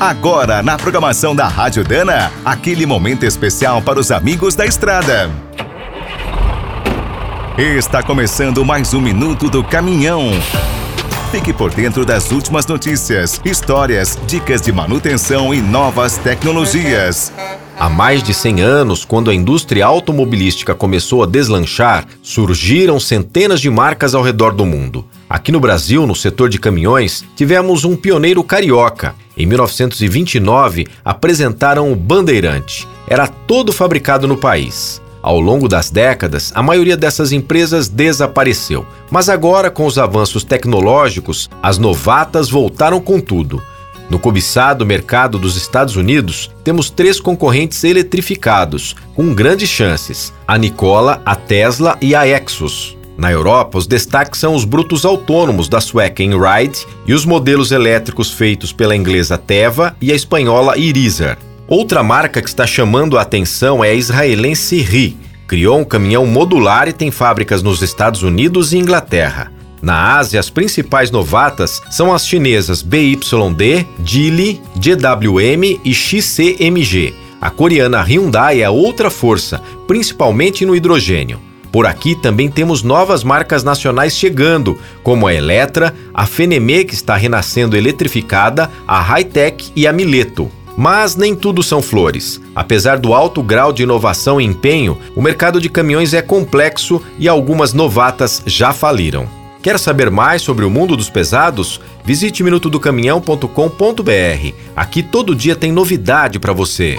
Agora, na programação da Rádio Dana, aquele momento especial para os amigos da estrada. Está começando mais um minuto do caminhão. Fique por dentro das últimas notícias, histórias, dicas de manutenção e novas tecnologias. Há mais de 100 anos, quando a indústria automobilística começou a deslanchar, surgiram centenas de marcas ao redor do mundo. Aqui no Brasil, no setor de caminhões, tivemos um pioneiro carioca. Em 1929, apresentaram o Bandeirante. Era todo fabricado no país. Ao longo das décadas, a maioria dessas empresas desapareceu. Mas agora, com os avanços tecnológicos, as novatas voltaram com tudo. No cobiçado mercado dos Estados Unidos, temos três concorrentes eletrificados, com grandes chances: a Nikola, a Tesla e a Exos. Na Europa, os destaques são os brutos autônomos da sueca Enride e os modelos elétricos feitos pela inglesa Teva e a espanhola Irizer. Outra marca que está chamando a atenção é a israelense RI. Criou um caminhão modular e tem fábricas nos Estados Unidos e Inglaterra. Na Ásia, as principais novatas são as chinesas BYD, Geely, GWM e XCMG. A coreana Hyundai é outra força, principalmente no hidrogênio. Por aqui também temos novas marcas nacionais chegando, como a Eletra, a Fenemé, que está renascendo eletrificada, a Hightech e a Mileto. Mas nem tudo são flores. Apesar do alto grau de inovação e empenho, o mercado de caminhões é complexo e algumas novatas já faliram. Quer saber mais sobre o mundo dos pesados? Visite minutodocaminhão.com.br. Aqui todo dia tem novidade para você.